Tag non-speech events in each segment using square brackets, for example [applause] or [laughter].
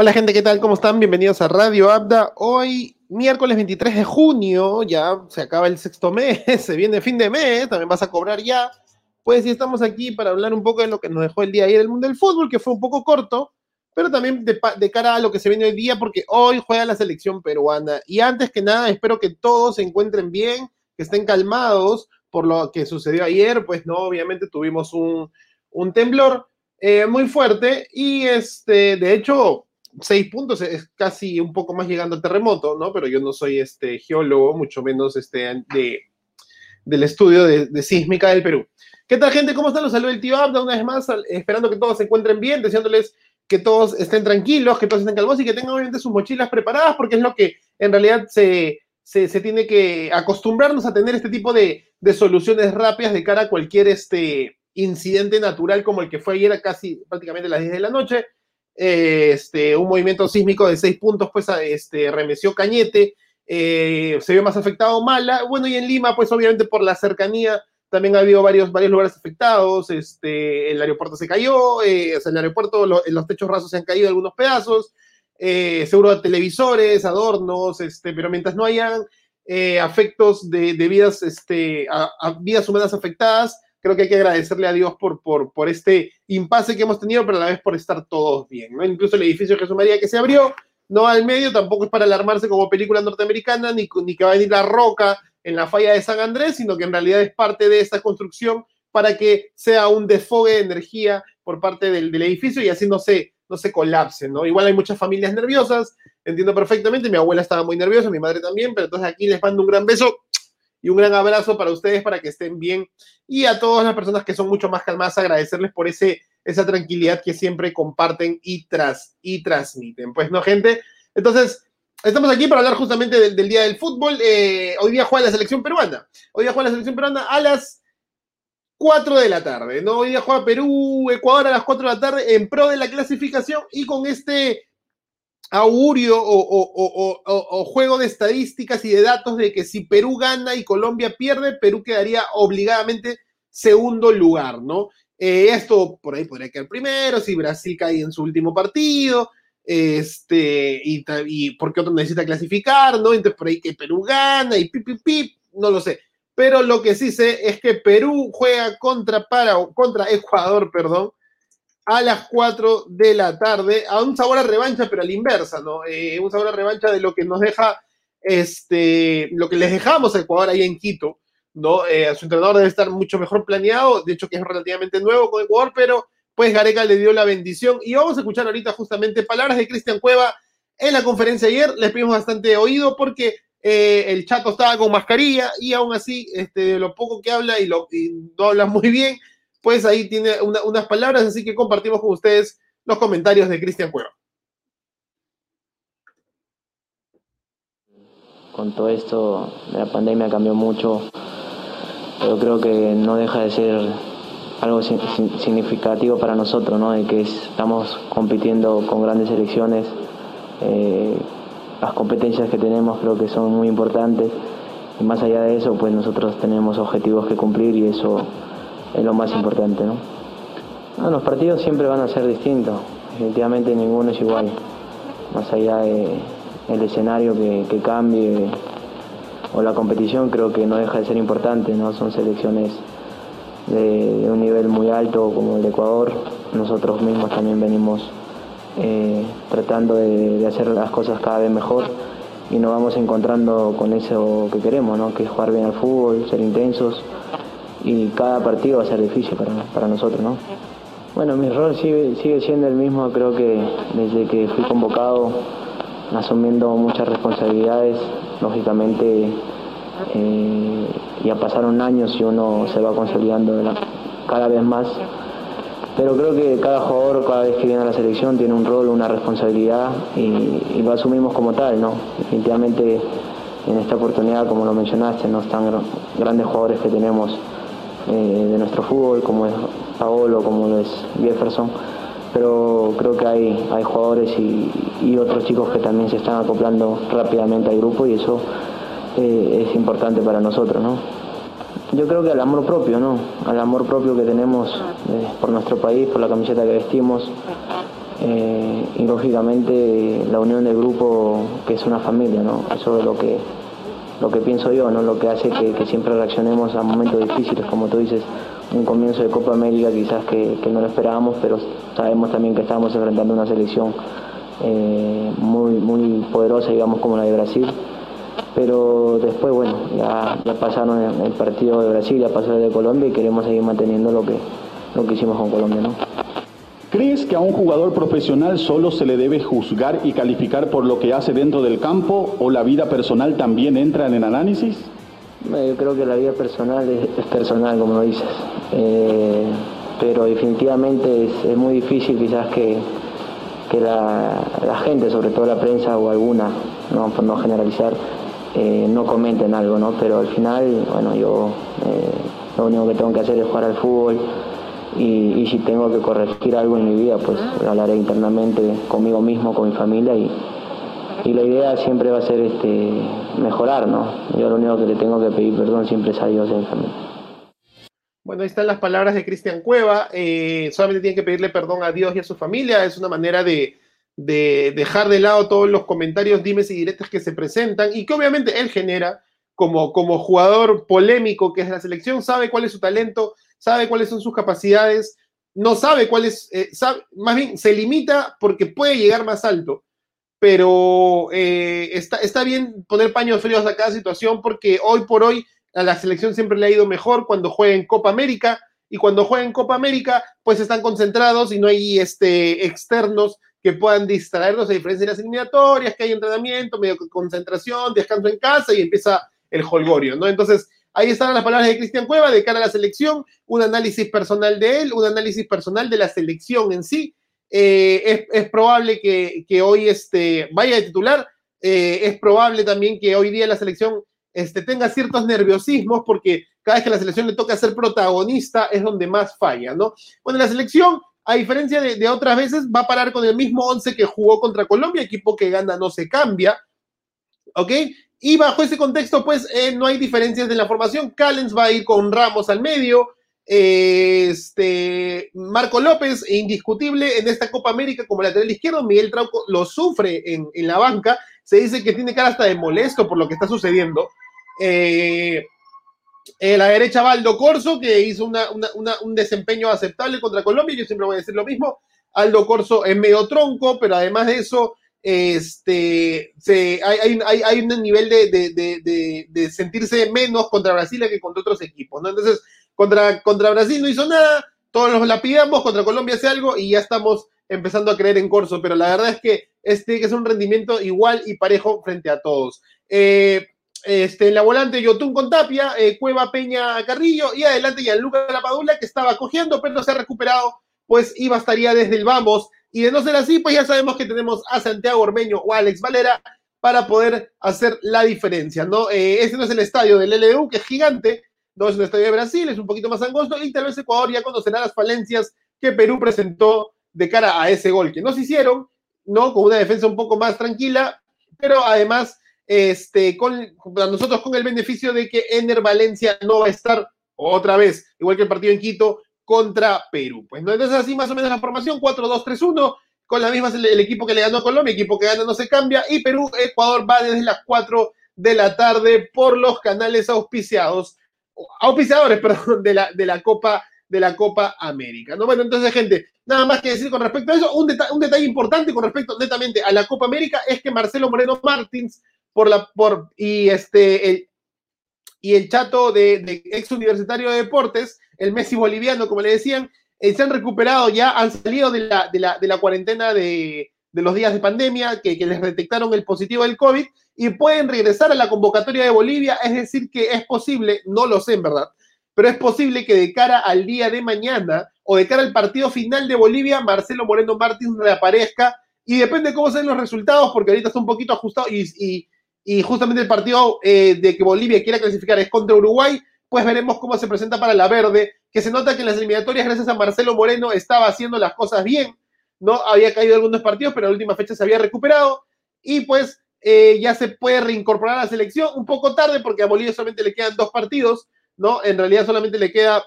Hola gente, ¿qué tal? ¿Cómo están? Bienvenidos a Radio Abda. Hoy, miércoles 23 de junio, ya se acaba el sexto mes, [laughs] se viene fin de mes, también vas a cobrar ya. Pues sí, estamos aquí para hablar un poco de lo que nos dejó el día ayer el mundo del fútbol, que fue un poco corto, pero también de, de, cara a lo que se viene hoy día, porque hoy juega la selección peruana. Y antes que nada, espero que todos se encuentren bien, que estén calmados por lo que sucedió ayer, pues no, obviamente tuvimos un, un temblor eh, muy fuerte y este, de hecho, seis puntos es casi un poco más llegando al terremoto, ¿no? Pero yo no soy este geólogo, mucho menos este de, del estudio de, sísmica del Perú. ¿Qué tal, gente? ¿Cómo están? Los saludos del tío Abda una vez más, esperando que todos se encuentren bien, deseándoles que todos estén tranquilos, que todos estén calmos y que tengan obviamente sus mochilas preparadas, porque es lo que en realidad se, se, se tiene que acostumbrarnos a tener este tipo de, de, soluciones rápidas de cara a cualquier este, incidente natural como el que fue ayer a casi prácticamente a las 10 de la noche este, un movimiento sísmico de seis puntos, pues este, remeció Cañete, eh, se vio más afectado Mala, bueno, y en Lima, pues obviamente por la cercanía, también ha habido varios, varios lugares afectados, este, el aeropuerto se cayó, eh, en el aeropuerto los techos rasos se han caído algunos pedazos, eh, seguro televisores, adornos, este, pero mientras no hayan eh, afectos de, de vidas, este, a vidas humanas afectadas, creo que hay que agradecerle a Dios por, por, por este impasse que hemos tenido, pero a la vez por estar todos bien. ¿no? Incluso el edificio de Jesús María que se abrió, no al medio, tampoco es para alarmarse como película norteamericana, ni, ni que va a venir la roca en la falla de San Andrés, sino que en realidad es parte de esta construcción para que sea un desfogue de energía por parte del, del edificio y así no se, no se colapse, ¿no? Igual hay muchas familias nerviosas, entiendo perfectamente, mi abuela estaba muy nerviosa, mi madre también, pero entonces aquí les mando un gran beso y un gran abrazo para ustedes para que estén bien y a todas las personas que son mucho más calmadas agradecerles por ese, esa tranquilidad que siempre comparten y, tras, y transmiten. Pues no, gente. Entonces, estamos aquí para hablar justamente del, Día del Fútbol. Eh, hoy día juega la selección peruana. Hoy día juega la selección peruana a las 4 de la tarde. ¿no? Hoy día juega Perú, Ecuador a las 4 de la tarde en pro de la clasificación y con este augurio o, juego de estadísticas y de datos de que si Perú gana y Colombia pierde, Perú quedaría obligadamente segundo lugar, ¿no? Eh, esto por ahí podría quedar primero, si Brasil cae en su último partido, este, y, y porque otro necesita clasificar, ¿no? Entonces por ahí que Perú gana y pip, pip, pip, no lo sé. Pero lo que sí sé es que Perú juega contra, para, contra Ecuador, perdón, a las 4 de la tarde, a un sabor a revancha, pero a la inversa, ¿no? Eh, un sabor a revancha de lo que nos deja, este, lo que les dejamos a Ecuador ahí en Quito, ¿no? Eh, su entrenador debe estar mucho mejor planeado, de hecho que es relativamente nuevo con Ecuador, pero pues Gareca le dio la bendición. Y vamos a escuchar ahorita justamente palabras de Cristian Cueva en la conferencia ayer, les pedimos bastante oído porque eh, el chato estaba con mascarilla y aún así, este, lo poco que habla y, lo, y no habla muy bien, pues ahí tiene una, unas palabras, así que compartimos con ustedes los comentarios de Cristian Cueva. Con todo esto, la pandemia cambió mucho, pero creo que no deja de ser algo significativo para nosotros, ¿no? De que estamos compitiendo con grandes selecciones, eh, las competencias que tenemos creo que son muy importantes y más allá de eso, pues nosotros tenemos objetivos que cumplir y eso es lo más importante. ¿no? Los partidos siempre van a ser distintos, definitivamente ninguno es igual, más allá del escenario que, cambie o la competición creo que no deja de ser importante, ¿no? son selecciones de, un nivel muy alto como el de Ecuador, nosotros mismos también venimos eh, tratando de, de, hacer las cosas cada vez mejor y nos vamos encontrando con eso que queremos, ¿no? que es jugar bien al fútbol, ser intensos y cada partido va a ser difícil para, para nosotros, ¿no? Bueno, mi rol sigue, sigue siendo el mismo, creo que desde que fui convocado, asumiendo muchas responsabilidades, lógicamente eh, ya pasaron años y uno se va consolidando cada vez más, pero creo que cada jugador cada vez que viene a la selección tiene un rol, una responsabilidad y, y lo asumimos como tal, ¿no? Definitivamente en esta oportunidad, como lo mencionaste, no están grandes jugadores que tenemos eh, de nuestro fútbol, como es Paolo, como lo es Jefferson, pero creo que hay, hay jugadores y, otros chicos que también se están acoplando rápidamente al grupo y eso eh, es importante para nosotros. ¿no? yo creo que al amor propio, ¿no? Al amor propio que tenemos eh, por nuestro país, por la camiseta que vestimos. Y lógicamente la unión del grupo que es una familia, ¿no? Eso es lo que, lo que pienso yo, ¿no? Lo que hace que, siempre reaccionemos a momentos difíciles, como tú dices, un comienzo de Copa América quizás que, no lo esperábamos, pero sabemos también que estamos enfrentando una selección eh, muy, muy poderosa, digamos, como la de Brasil pero después, bueno, ya, ya pasaron el, partido de Brasil, ya pasó el de Colombia y queremos seguir manteniendo lo que, lo que hicimos con Colombia, ¿no? ¿Crees que a un jugador profesional solo se le debe juzgar y calificar por lo que hace dentro del campo o la vida personal también entra en análisis? Yo creo que la vida personal es, personal, como lo dices, eh, pero definitivamente es, muy difícil quizás que, que la, gente, sobre todo la prensa o alguna, no, por no generalizar, eh, no comenten algo, ¿no? Pero al final, bueno, yo eh, lo único que tengo que hacer es jugar al fútbol y, si tengo que corregir algo en mi vida, pues hablaré internamente conmigo mismo, con mi familia y, y la idea siempre va a ser este, mejorar, ¿no? Yo lo único que le tengo que pedir perdón siempre es a Dios y mi familia. Bueno, ahí están las palabras de Cristian Cueva. Eh, solamente tienen que pedirle perdón a Dios y a su familia. Es una manera de, de dejar de lado todos los comentarios, dimes y directos que se presentan y que obviamente él genera como, como jugador polémico que es la selección, sabe cuál es su talento, sabe cuáles son sus capacidades, no sabe cuál es, eh, más bien se limita porque puede llegar más alto, pero eh, está, está bien poner paños fríos a cada situación porque hoy por hoy a la selección siempre le ha ido mejor cuando juega en Copa América y cuando juega en Copa América pues están concentrados y no hay este, externos que puedan distraernos a diferencia de las eliminatorias, que hay entrenamiento, medio concentración, descanso en casa y empieza el holgorio, ¿no? Entonces, ahí están las palabras de Cristian Cueva de cara a la selección, un análisis personal de él, un análisis personal de la selección en sí. Eh, es, probable que, hoy este, vaya de titular, eh, es probable también que hoy día la selección este, tenga ciertos nerviosismos porque cada vez que la selección le toca ser protagonista es donde más falla, ¿no? Bueno, la selección a diferencia de, otras veces, va a parar con el mismo 11 que jugó contra Colombia, equipo que gana no se cambia, ¿ok? Y bajo ese contexto, pues eh, no hay diferencias de la formación. Callens va a ir con Ramos al medio. este, Marco López, indiscutible en esta Copa América como lateral izquierdo. Miguel Trauco lo sufre en, en la banca. Se dice que tiene cara hasta de molesto por lo que está sucediendo. Eh, eh, la derecha va Aldo Corso, que hizo un desempeño aceptable contra Colombia. Yo siempre voy a decir lo mismo. Aldo Corso es medio tronco, pero además de eso, este, hay, un nivel de, sentirse menos contra Brasil que contra otros equipos. ¿no? Entonces, contra, contra Brasil no hizo nada, todos los lapidamos, contra Colombia hace algo y ya estamos empezando a creer en Corso, pero la verdad es que este que es un rendimiento igual y parejo frente a todos. Eh, este, en la volante Yotun con Tapia, eh, Cueva Peña Carrillo y adelante Gianluca Lapadula que estaba cogiendo pero se ha recuperado, pues iba estaría desde el vamos y de no ser así, pues ya sabemos que tenemos a Santiago Ormeño o Alex Valera para poder hacer la diferencia, ¿no? Este no es el estadio del LDU, que es gigante, no es un estadio de Brasil, es un poquito más angosto y tal vez Ecuador ya conocerá las falencias que Perú presentó de cara a ese gol que nos hicieron, ¿no? Con una defensa un poco más tranquila, pero además este, con, nosotros con el beneficio de que Ener Valencia no va a estar otra vez, igual que el partido en Quito, contra Perú. Pues no, entonces así más o menos la formación, 4-2-3-1, con la misma el, equipo que le ganó a Colombia, equipo que gana no se cambia, y Perú, Ecuador va desde las 4 de la tarde por los canales auspiciados, auspiciadores, [laughs] perdón, de la, de la Copa de la Copa América. ¿no? Bueno, entonces, gente, nada más que decir con respecto a eso. Un, un detalle importante con respecto netamente a la Copa América es que Marcelo Moreno Martins por la, por, y este, el, y el chato de, ex universitario de deportes, el Messi boliviano, como le decían, eh, se han recuperado ya, han salido de la, cuarentena de, los días de pandemia, que, les detectaron el positivo del COVID, y pueden regresar a la convocatoria de Bolivia, es decir, que es posible, no lo sé en verdad, pero es posible que de cara al día de mañana o de cara al partido final de Bolivia, Marcelo Moreno Martins reaparezca, y depende de cómo sean los resultados, porque ahorita está un poquito ajustado y y justamente el partido eh, de que Bolivia quiera clasificar es contra Uruguay, pues veremos cómo se presenta para la verde, que se nota que en las eliminatorias, gracias a Marcelo Moreno, estaba haciendo las cosas bien, ¿no? Había caído algunos partidos, pero en la última fecha se había recuperado, y pues eh, ya se puede reincorporar a la selección, un poco tarde, porque a Bolivia solamente le quedan dos partidos, ¿no? En realidad solamente le queda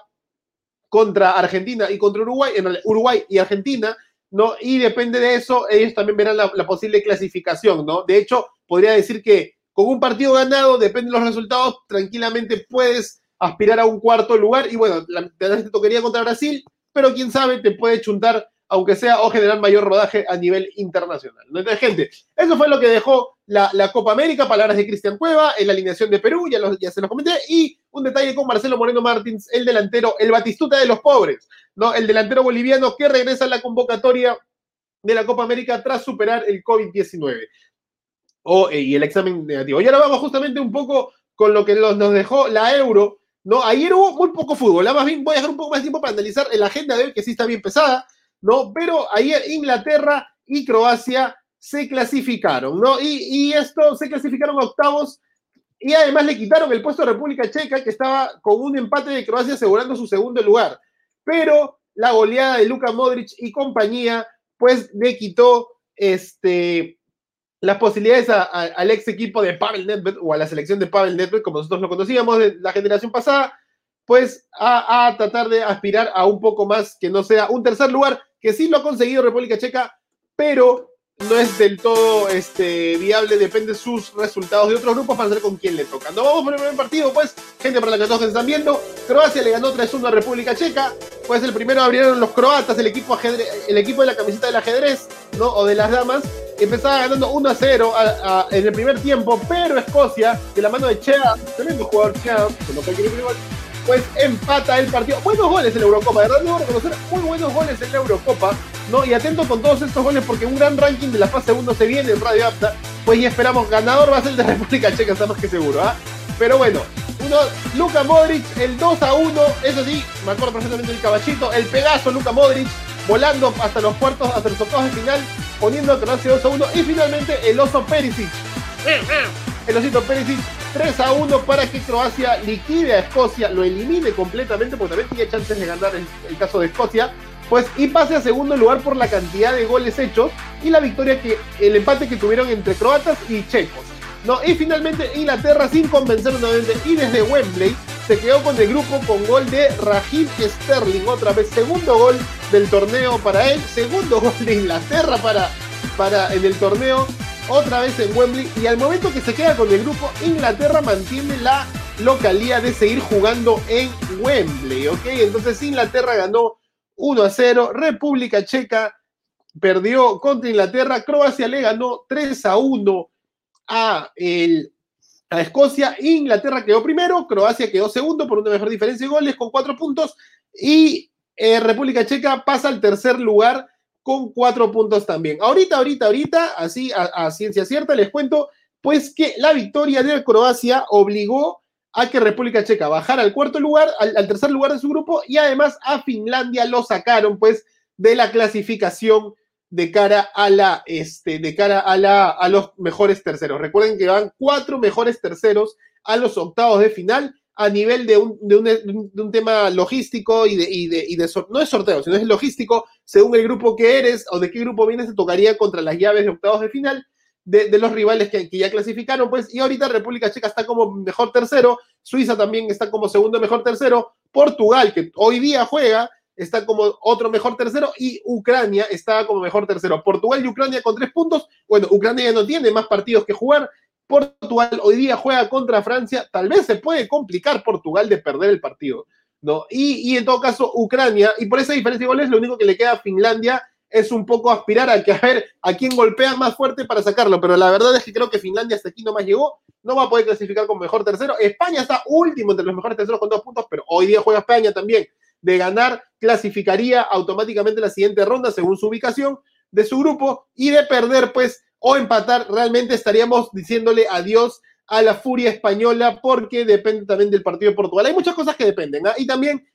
contra Argentina y contra Uruguay, en Uruguay y Argentina, ¿no? Y depende de eso, ellos también verán la, posible clasificación, ¿no? De hecho, podría decir que con un partido ganado, depende de los resultados, tranquilamente puedes aspirar a un cuarto lugar y bueno, la, te tocaría contra Brasil, pero quién sabe, te puede chuntar aunque sea, o generar mayor rodaje a nivel internacional. Entonces, gente, eso fue lo que dejó la, Copa América, palabras de Cristian Cueva, en la alineación de Perú, ya, se los comenté, y un detalle con Marcelo Moreno Martins, el delantero, el batistuta de los pobres, ¿no? El delantero boliviano que regresa a la convocatoria de la Copa América tras superar el COVID-19 eh, y el examen negativo. Y ahora vamos justamente un poco con lo que nos dejó la Euro, ¿no? Ayer hubo muy poco fútbol, más bien voy a dejar un poco más de tiempo para analizar la agenda de hoy, que sí está bien pesada, ¿no? Pero ayer Inglaterra y Croacia se clasificaron, ¿no? Y, esto se clasificaron a octavos y además le quitaron el puesto a República Checa, que estaba con un empate de Croacia asegurando su segundo lugar. Pero la goleada de Luka Modric y compañía, pues le quitó este, las posibilidades al ex equipo de Pavel Nedved o a la selección de Pavel Nedved, como nosotros lo conocíamos de la generación pasada, pues a, a, tratar de aspirar a un poco más que no sea un tercer lugar, que sí lo ha conseguido República Checa, pero no es del todo este, viable, depende de sus resultados de otros grupos para saber con quién le toca. No vamos por el primer partido, pues, gente para la que todos están viendo, Croacia le ganó 3-1 a República Checa, pues el primero abrieron los croatas, el equipo, el equipo de la camiseta del ajedrez, ¿no? O de las damas, empezaba ganando 1 a 0 en el primer tiempo, pero Escocia, de la mano de Chea, tremendo jugador Chea, que no pues empata el partido. Buenos goles en la Eurocopa, de verdad debo reconocer muy buenos goles en la Eurocopa, ¿no? Y atento con todos estos goles porque un gran ranking de la fase 1 se viene en Radio Apta, pues y esperamos, ganador va a ser el de República Checa, está más que seguro, ¿ah? Pero bueno, uno, Luka Modric, el 2 a 1, eso sí, me acuerdo perfectamente del caballito, el pegazo Luka Modric, volando hasta los cuartos, hasta los octavos de final, poniendo a Croacia 2 a 1, y finalmente el oso Perisic. El osito Perisic 3 a 1 para que Croacia liquide a Escocia, lo elimine completamente, porque también tiene chances de ganar el, el caso de Escocia, pues y pase a segundo lugar por la cantidad de goles hechos y la victoria que el empate que tuvieron entre croatas y checos. No, y finalmente Inglaterra sin convencer nuevamente y desde Wembley se quedó con el grupo con gol de Raheem Sterling, otra vez segundo gol del torneo para él, segundo gol de Inglaterra para, para en el torneo otra vez en Wembley y al momento que se queda con el grupo, Inglaterra mantiene la localía de seguir jugando en Wembley, ¿ok? Entonces Inglaterra ganó 1 a 0, República Checa perdió contra Inglaterra, Croacia le ganó 3 a 1 a, el, a Escocia, Inglaterra quedó primero, Croacia quedó segundo por una mejor diferencia de goles con 4 puntos y eh, República Checa pasa al tercer lugar con cuatro puntos también. Ahorita, ahorita, ahorita, así a, ciencia cierta, les cuento, pues que la victoria de Croacia obligó a que República Checa bajara al cuarto lugar, al, tercer lugar de su grupo, y además a Finlandia lo sacaron, pues, de la clasificación de cara a la, este, de cara a la, a los mejores terceros. Recuerden que van cuatro mejores terceros a los octavos de final a nivel de un, de un, tema logístico y de, y de, y de no es sorteo, sino es logístico, según el grupo que eres o de qué grupo vienes, te tocaría contra las llaves de octavos de final de, de los rivales que, que, ya clasificaron, pues, y ahorita República Checa está como mejor tercero, Suiza también está como segundo mejor tercero, Portugal, que hoy día juega, está como otro mejor tercero, y Ucrania está como mejor tercero. Portugal y Ucrania con tres puntos, bueno, Ucrania ya no tiene más partidos que jugar, Portugal hoy día juega contra Francia, tal vez se puede complicar Portugal de perder el partido, ¿no? Y, en todo caso, Ucrania, y por esa diferencia de goles, lo único que le queda a Finlandia es un poco aspirar a que a ver a quién golpea más fuerte para sacarlo, pero la verdad es que creo que Finlandia hasta aquí no más llegó, no va a poder clasificar como mejor tercero. España está último entre los mejores terceros con dos puntos, pero hoy día juega España también. De ganar, clasificaría automáticamente la siguiente ronda según su ubicación de su grupo y de perder, pues o empatar, realmente estaríamos diciéndole adiós a la furia española porque depende también del partido de Portugal. Hay muchas cosas que dependen. ¿ah? Y también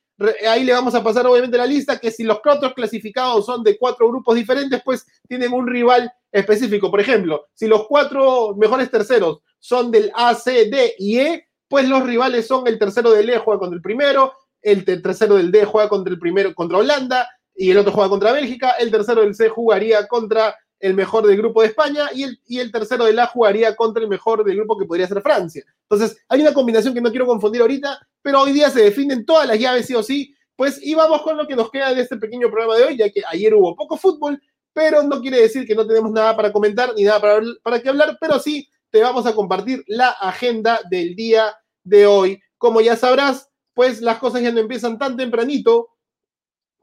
ahí le vamos a pasar obviamente la lista que si los cuatro clasificados son de cuatro grupos diferentes, pues tienen un rival específico. Por ejemplo, si los cuatro mejores terceros son del A, C, D y E, pues los rivales son el tercero del E juega contra el primero, el tercero del D juega contra el primero contra Holanda y el otro juega contra Bélgica, el tercero del C jugaría contra el mejor del grupo de España y el, y el tercero de la jugaría contra el mejor del grupo que podría ser Francia. Entonces, hay una combinación que no quiero confundir ahorita, pero hoy día se definen todas las llaves sí o sí. Pues y vamos con lo que nos queda de este pequeño programa de hoy, ya que ayer hubo poco fútbol, pero no quiere decir que no tenemos nada para comentar ni nada para, para qué hablar, pero sí te vamos a compartir la agenda del día de hoy. Como ya sabrás, pues las cosas ya no empiezan tan tempranito,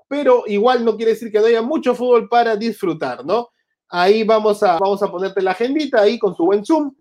pero igual no quiere decir que no haya mucho fútbol para disfrutar, ¿no? Ahí vamos a, vamos a ponerte la agendita ahí con su buen Zoom.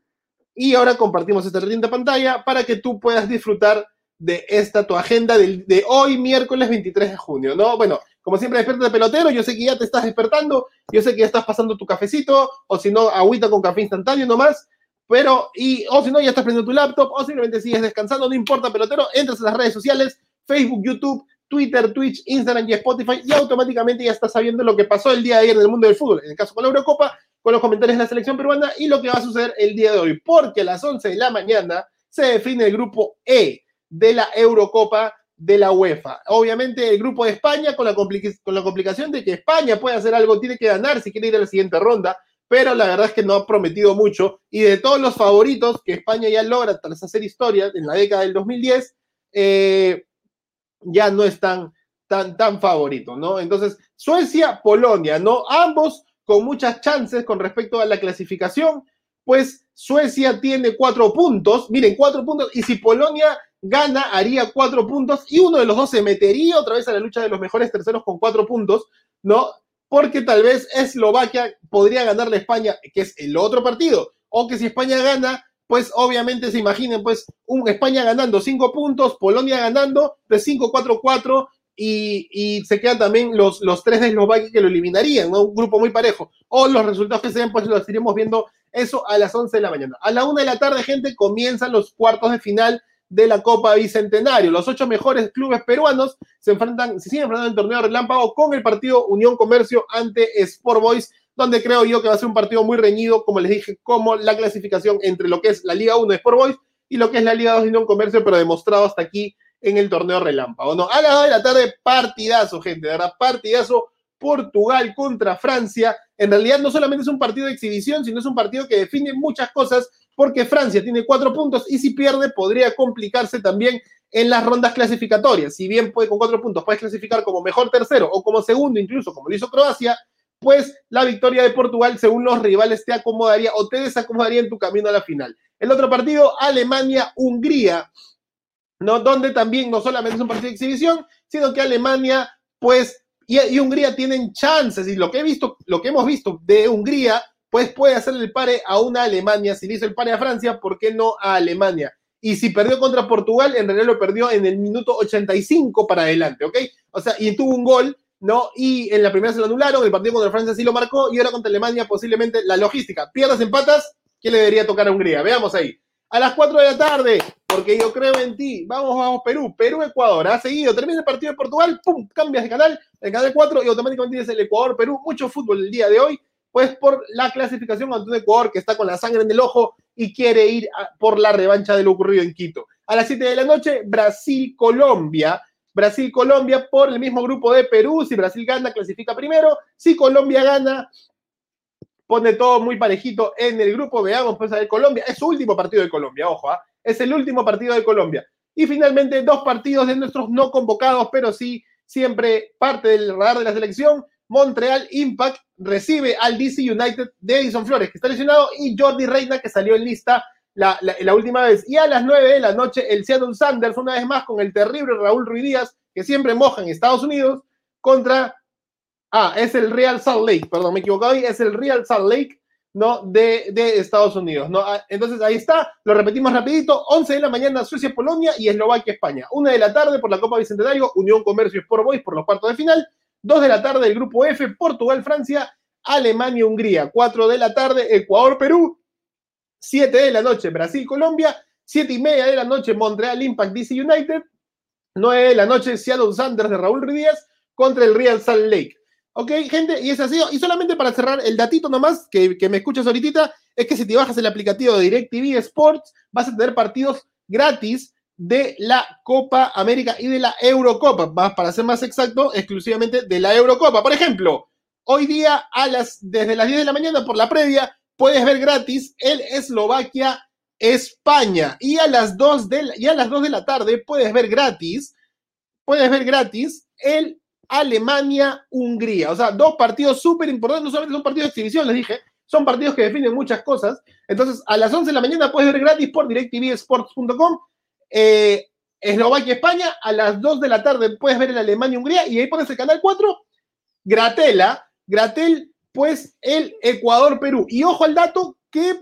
Y ahora compartimos esta de pantalla para que tú puedas disfrutar de esta tu agenda de, de hoy, miércoles 23 de junio, ¿no? Bueno, como siempre, despierta de pelotero, yo sé que ya te estás despertando, yo sé que ya estás pasando tu cafecito, o si no, agüita con café instantáneo nomás, pero, y, o si no, ya estás prendiendo tu laptop, o simplemente sigues descansando, no importa, pelotero, entras a las redes sociales, Facebook, YouTube, Twitter, Twitch, Instagram y Spotify, y automáticamente ya estás sabiendo lo que pasó el día de ayer en el mundo del fútbol, en el caso con la Eurocopa, con los comentarios de la selección peruana, y lo que va a suceder el día de hoy, porque a las 11 de la mañana se define el grupo E de la Eurocopa de la UEFA. Obviamente el grupo de España con la, con la complicación de que España puede hacer algo, tiene que ganar si quiere ir a la siguiente ronda, pero la verdad es que no ha prometido mucho. Y de todos los favoritos que España ya logra tras hacer historia en la década del 2010, eh, ya no es tan, tan, favorito, ¿no? Entonces, Suecia, Polonia, ¿no? Ambos con muchas chances con respecto a la clasificación, pues Suecia tiene cuatro puntos, miren, cuatro puntos, y si Polonia gana, haría cuatro puntos, y uno de los dos se metería otra vez a la lucha de los mejores terceros con cuatro puntos, ¿no? porque tal vez Eslovaquia podría ganarle a España, que es el otro partido, o que si España gana, pues obviamente se imaginen, pues un España ganando cinco puntos, Polonia ganando, de 5-4-4, y, y, se quedan también los, los tres de Eslovaquia que lo eliminarían, ¿no? Un grupo muy parejo. O los resultados que se den, pues los iremos viendo eso a las 11 de la mañana. A la 1 de la tarde, gente, comienzan los cuartos de final de la Copa Bicentenario. Los ocho mejores clubes peruanos se enfrentan, se siguen enfrentando en el torneo relámpago con el partido Unión Comercio ante Sport Boys, donde creo yo que va a ser un partido muy reñido, como les dije, como la clasificación entre lo que es la Liga 1 de Sport Boys y lo que es la Liga 2 de Unión Comercio, pero demostrado hasta aquí en el torneo relámpago. No, a las 2 de la tarde, partidazo, gente, de verdad, partidazo. Portugal contra Francia. En realidad no solamente es un partido de exhibición, sino es un partido que define muchas cosas porque Francia tiene cuatro puntos y si pierde podría complicarse también en las rondas clasificatorias. Si bien puede con cuatro puntos puedes clasificar como mejor tercero o como segundo, incluso como lo hizo Croacia, pues la victoria de Portugal, según los rivales, te acomodaría o te desacomodaría en tu camino a la final. El otro partido, Alemania-Hungría, ¿no? donde también no solamente es un partido de exhibición, sino que Alemania, pues, y, Hungría tienen chances, y lo que he visto, lo que hemos visto de Hungría pues puede hacerle el pare a una Alemania. Si le hizo el pare a Francia, ¿por qué no a Alemania? Y si perdió contra Portugal, en realidad lo perdió en el minuto 85 para adelante, ¿ok? O sea, y tuvo un gol, ¿no? Y en la primera se lo anularon, el partido contra Francia sí lo marcó, y ahora contra Alemania posiblemente la logística. Pierdas, empatas, ¿qué le debería tocar a Hungría? Veamos ahí. A las 4 de la tarde, porque yo creo en ti. Vamos, vamos, Perú. Perú-Ecuador. Ha seguido. Termina el partido de Portugal. ¡Pum! Cambias de canal. El canal 4 y automáticamente tienes el Ecuador-Perú. Mucho fútbol el día de hoy pues por la clasificación ante un Ecuador que está con la sangre en el ojo y quiere ir por la revancha de lo ocurrido en Quito. A las 7 de la noche, Brasil-Colombia. Brasil-Colombia por el mismo grupo de Perú. Si Brasil gana, clasifica primero. Si Colombia gana, pone todo muy parejito en el grupo. Veamos, pues, a ver, Colombia. Es su último partido de Colombia, ojo, ¿ah? es el último partido de Colombia. Y finalmente, dos partidos de nuestros no convocados, pero sí siempre parte del radar de la selección. Montreal Impact recibe al DC United de Edison Flores, que está lesionado, y Jordi Reina, que salió en lista la, última vez. Y a las 9 de la noche, el Seattle Sanders, una vez más, con el terrible Raúl Ruiz Díaz, que siempre moja en Estados Unidos, contra. Ah, es el Real Salt Lake, perdón, me equivoco ahí, es el Real Salt Lake, ¿no? De, de Estados Unidos, ¿no? Ah, entonces ahí está, lo repetimos rapidito, 11 de la mañana Suecia-Polonia y Eslovaquia-España. Una de la tarde por la Copa Bicentenario, Unión Comercio Sport Boys por los cuartos de final. 2 de la tarde el grupo F, Portugal, Francia, Alemania, Hungría. 4 de la tarde, Ecuador, Perú. 7 de la noche, Brasil, Colombia. 7 y media de la noche, Montreal Impact DC United. 9 de la noche, Seattle Sanders de Raúl Ruiz contra el Real Salt Lake. Ok, gente, y es así. Y solamente para cerrar el datito nomás, que, que me escuchas ahorita, es que si te bajas el aplicativo de DirecTV Sports, vas a tener partidos gratis de la Copa América y de la Eurocopa, para ser más exacto, exclusivamente de la Eurocopa. Por ejemplo, Hoy día, desde las 10 de la mañana por la previa, puedes ver gratis el Eslovaquia-España. Y a las 2 de la, y a las 2 de la tarde puedes ver gratis, puedes ver gratis el Alemania-Hungría. O sea, dos partidos súper importantes, no solamente son partidos de exhibición, les dije, son partidos que definen muchas cosas. Entonces, a las 11 de la mañana puedes ver gratis por directvsports.com. Eh, Eslovaquia-España, a las 2 de la tarde puedes ver el Alemania-Hungría y ahí pones el canal 4, Gratela, Gratel, pues el Ecuador-Perú. Y ojo al dato que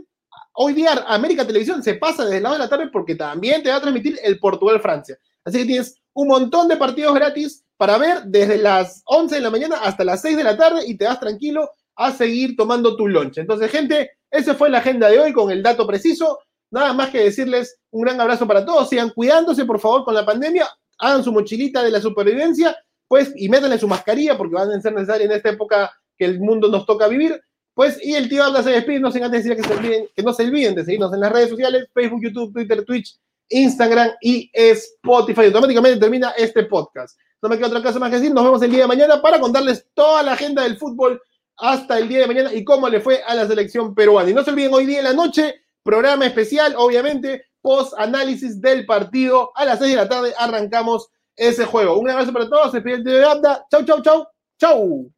hoy día América Televisión se pasa desde el lado de la tarde porque también te va a transmitir el Portugal-Francia. Así que tienes un montón de partidos gratis para ver desde las 11 de la mañana hasta las 6 de la tarde y te vas tranquilo a seguir tomando tu lunch. Entonces, gente, esa fue la agenda de hoy con el dato preciso. Nada más que decirles un gran abrazo para todos. Sigan cuidándose, por favor, con la pandemia. Hagan su mochilita de la supervivencia, pues, y métanle su mascarilla porque van a ser necesarias en esta época que el mundo nos toca vivir. Pues, y el tío habla se despide, no sin antes decir que, se olviden, que no se olviden de seguirnos en las redes sociales, Facebook, YouTube, Twitter, Twitch, Instagram y Spotify. Automáticamente termina este podcast. No me queda otra cosa más que decir. Nos vemos el día de mañana para contarles toda la agenda del fútbol hasta el día de mañana y cómo le fue a la selección peruana. Y no se olviden, hoy día en la noche, programa especial, obviamente, post análisis del partido. A las 6 de la tarde arrancamos ese juego. Un abrazo para todos. Se pide el de Abda. Chau, chau, chau. Chau.